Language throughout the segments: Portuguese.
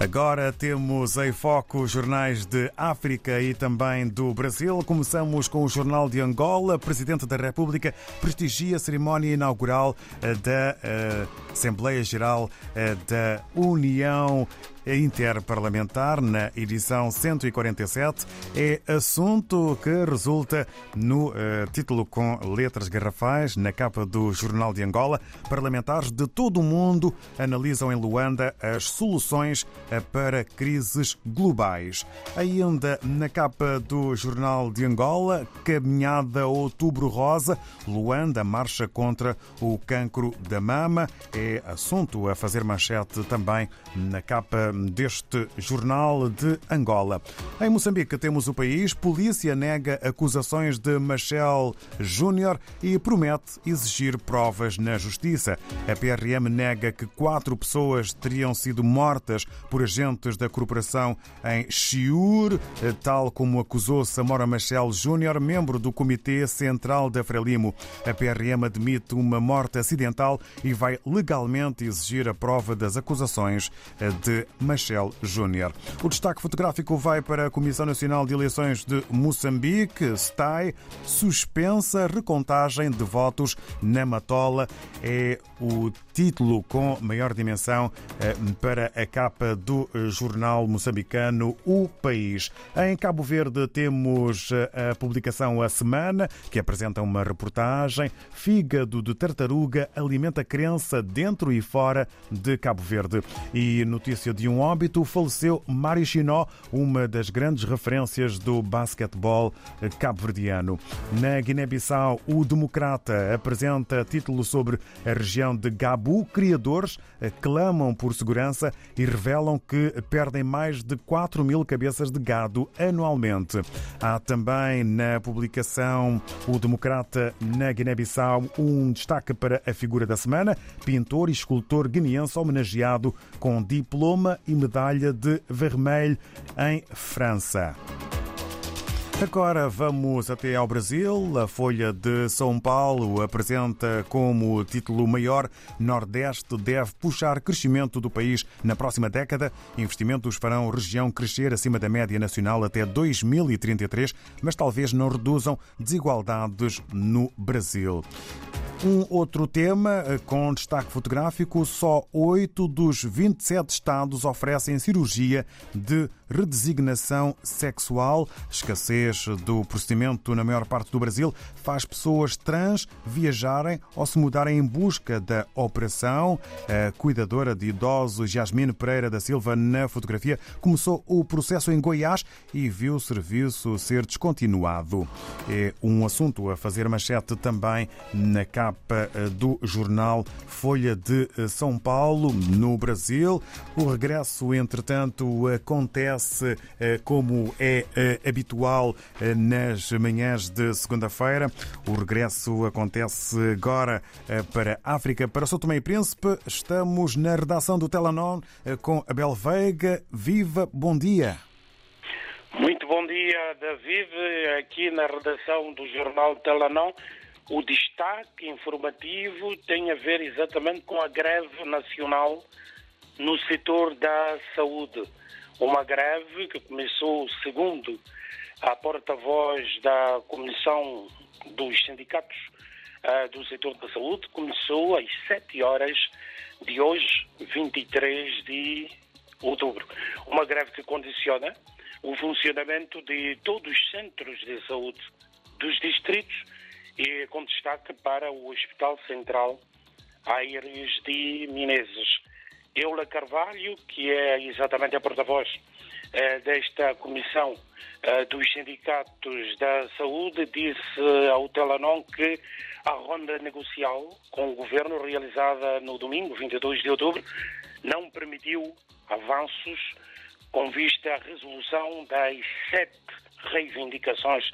Agora temos em foco jornais de África e também do Brasil. Começamos com o Jornal de Angola. Presidente da República prestigia a cerimónia inaugural eh, da eh, Assembleia Geral eh, da União interparlamentar na edição 147 é assunto que resulta no uh, título com letras garrafais na capa do Jornal de Angola. Parlamentares de todo o mundo analisam em Luanda as soluções uh, para crises globais. Ainda na capa do Jornal de Angola, caminhada Outubro Rosa, Luanda marcha contra o cancro da mama. É assunto a fazer manchete também na capa deste jornal de Angola. Em Moçambique temos o país. Polícia nega acusações de Machel Júnior e promete exigir provas na justiça. A PRM nega que quatro pessoas teriam sido mortas por agentes da corporação em Chiur, tal como acusou Samora Machel Júnior, membro do Comitê Central da Frelimo. A PRM admite uma morte acidental e vai legalmente exigir a prova das acusações de Machel Júnior. O destaque fotográfico vai para a Comissão Nacional de Eleições de Moçambique, STAI, suspensa recontagem de votos na Matola. É o título com maior dimensão eh, para a capa do jornal moçambicano O País. Em Cabo Verde temos eh, a publicação A Semana, que apresenta uma reportagem. Fígado de tartaruga alimenta crença dentro e fora de Cabo Verde. E notícia de um óbito, faleceu Mari Chinó, uma das grandes referências do basquetebol cabo-verdiano. Na Guiné-Bissau, o Democrata apresenta título sobre a região de Gabu. Criadores clamam por segurança e revelam que perdem mais de 4 mil cabeças de gado anualmente. Há também na publicação O Democrata na Guiné-Bissau um destaque para a figura da semana, pintor e escultor guineense homenageado com diploma e medalha de vermelho em França. Agora vamos até ao Brasil. A Folha de São Paulo apresenta como título maior Nordeste deve puxar crescimento do país na próxima década. Investimentos farão região crescer acima da média nacional até 2033, mas talvez não reduzam desigualdades no Brasil. Um outro tema com destaque fotográfico: só 8 dos 27 estados oferecem cirurgia de redesignação sexual. Escassez do procedimento na maior parte do Brasil faz pessoas trans viajarem ou se mudarem em busca da operação. A cuidadora de idosos Yasmine Pereira da Silva, na fotografia, começou o processo em Goiás e viu o serviço ser descontinuado. É um assunto a fazer manchete também na capa do jornal Folha de São Paulo, no Brasil. O regresso, entretanto, acontece como é habitual nas manhãs de segunda-feira. O regresso acontece agora para a África, para São Tomé e Príncipe. Estamos na redação do Telanon com Abel Veiga. Viva, bom dia. Muito bom dia, David. Aqui na redação do jornal Telanon. O destaque informativo tem a ver exatamente com a greve nacional no setor da saúde. Uma greve que começou, segundo a porta-voz da Comissão dos Sindicatos uh, do setor da saúde, começou às 7 horas de hoje, 23 de outubro. Uma greve que condiciona o funcionamento de todos os centros de saúde dos distritos e com destaque para o Hospital Central Aires de Menezes. Eula Carvalho, que é exatamente a porta-voz eh, desta comissão eh, dos sindicatos da saúde, disse ao Telanon que a ronda negocial com o governo realizada no domingo, 22 de outubro, não permitiu avanços com vista à resolução das sete reivindicações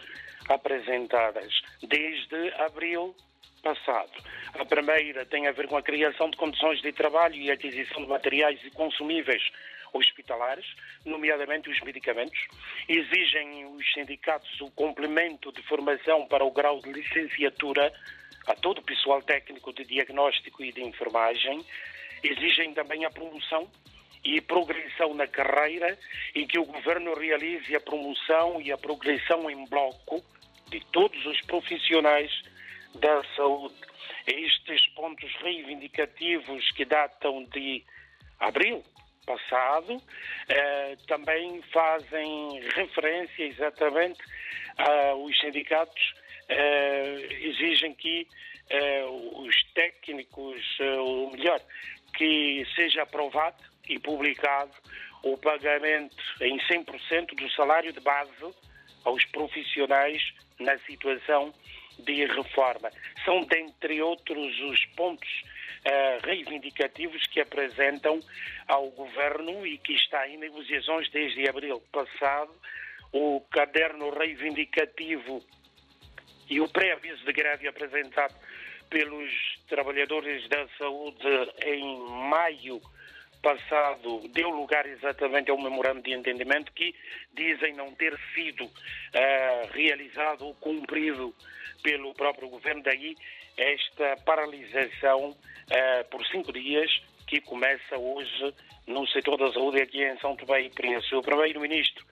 apresentadas desde abril passado. A primeira tem a ver com a criação de condições de trabalho e aquisição de materiais e consumíveis hospitalares, nomeadamente os medicamentos. Exigem os sindicatos o complemento de formação para o grau de licenciatura a todo o pessoal técnico de diagnóstico e de enfermagem. Exigem também a promoção e progressão na carreira e que o governo realize a promoção e a progressão em bloco de todos os profissionais da saúde. Estes pontos reivindicativos que datam de abril passado eh, também fazem referência exatamente aos sindicatos eh, exigem que eh, os técnicos, eh, ou melhor, que seja aprovado e publicado o pagamento em 100% do salário de base aos profissionais na situação de reforma. São, dentre outros, os pontos uh, reivindicativos que apresentam ao Governo e que está em negociações desde abril passado o caderno reivindicativo e o pré-aviso de greve apresentado pelos trabalhadores da saúde em maio passado deu lugar exatamente a um memorando de entendimento que dizem não ter sido uh, realizado ou cumprido pelo próprio governo. Daí esta paralisação uh, por cinco dias que começa hoje no setor da saúde aqui em São Tomé e Príncipe. O primeiro-ministro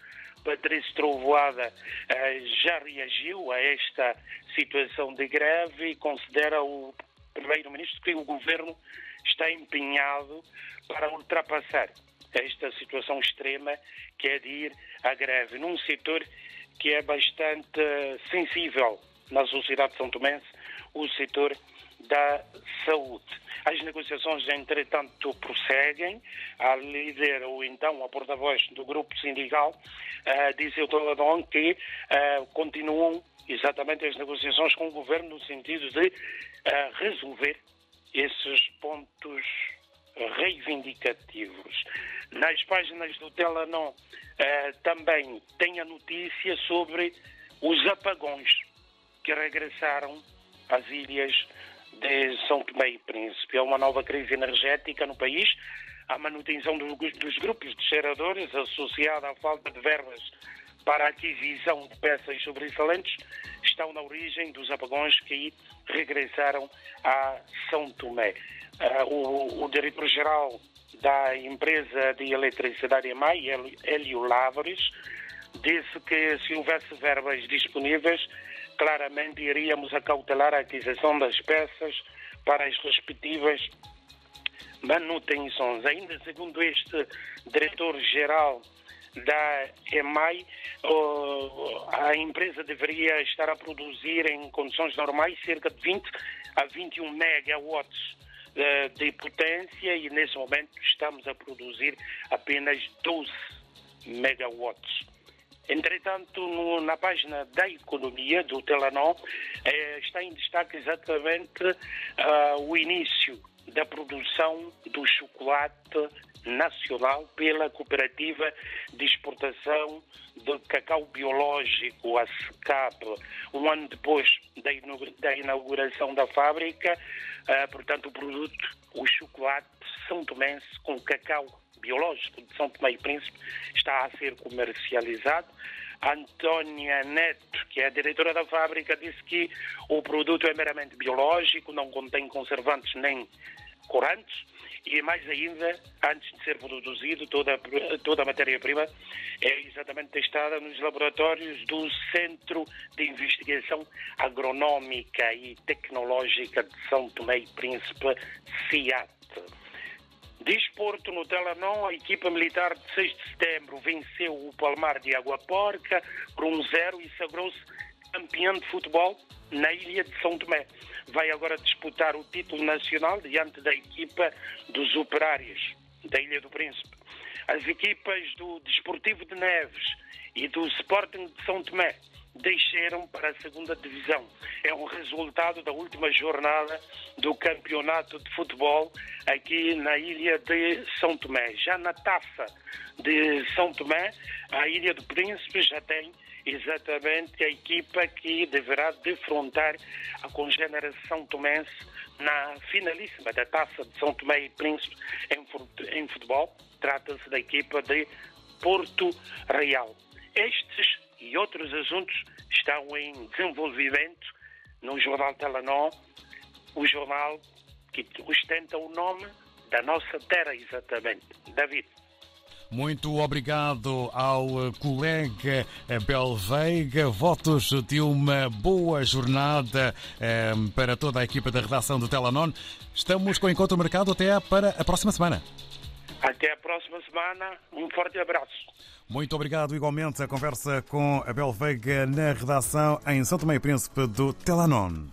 Patrício Trovoada uh, já reagiu a esta situação de greve e considera o primeiro-ministro que o governo está empenhado para ultrapassar esta situação extrema que é de ir à greve num setor que é bastante sensível na sociedade são tomense, o setor da saúde. As negociações, entretanto, prosseguem. A líder, ou então a porta-voz do grupo sindical, uh, disse ao Toladon que uh, continuam exatamente as negociações com o governo no sentido de uh, resolver esses pontos reivindicativos. Nas páginas do Telanon uh, também tem a notícia sobre os apagões que regressaram às ilhas de São Tomé e Príncipe. É uma nova crise energética no país. A manutenção do, dos grupos de geradores associada à falta de verbas para a aquisição de peças sobressalentes estão na origem dos apagões que regressaram a São Tomé. Uh, o, o diretor-geral da empresa de eletricidade EMAI, Hélio Lavres, disse que se houvesse verbas disponíveis, claramente iríamos acautelar a aquisição das peças para as respectivas manutenções. Ainda segundo este diretor-geral da EMAI, a empresa deveria estar a produzir em condições normais cerca de 20 a 21 megawatts eh, de potência e nesse momento estamos a produzir apenas 12 megawatts. Entretanto, no, na página da economia do Telenor eh, está em destaque exatamente uh, o início da produção do chocolate nacional pela Cooperativa de Exportação de Cacau Biológico, a SECAP, um ano depois da inauguração da fábrica. Uh, portanto, o produto, o chocolate São Tomense com cacau biológico de São Tomé e Príncipe está a ser comercializado. Antónia Neto, que é a diretora da fábrica, disse que o produto é meramente biológico, não contém conservantes nem corantes e mais ainda, antes de ser produzido, toda, toda a matéria-prima é exatamente testada nos laboratórios do Centro de Investigação Agronómica e Tecnológica de São Tomé e Príncipe, CIAT. Desporto no Telenor, a equipa militar de 6 de setembro venceu o Palmar de Água Porca por 1-0 e sagrou-se campeão de futebol na ilha de São Tomé. Vai agora disputar o título nacional diante da equipa dos operários da Ilha do Príncipe. As equipas do Desportivo de Neves e do Sporting de São Tomé desceram para a segunda divisão. É um resultado da última jornada do campeonato de futebol aqui na ilha de São Tomé. Já na taça de São Tomé, a Ilha do Príncipe já tem exatamente a equipa que deverá defrontar a congênera São Tomense na finalíssima da Taça de São Tomé e Príncipe em futebol. Trata-se da equipa de Porto Real. Estes e outros assuntos estão em desenvolvimento no Jornal Telenor, o jornal que ostenta o nome da nossa terra, exatamente, David. Muito obrigado ao colega Abel Veiga. Votos de uma boa jornada eh, para toda a equipa da redação do Telanon. Estamos com o encontro marcado até para a próxima semana. Até a próxima semana. Um forte abraço. Muito obrigado. Igualmente, a conversa com Abel Veiga na redação em Tomé e Príncipe do Telanon.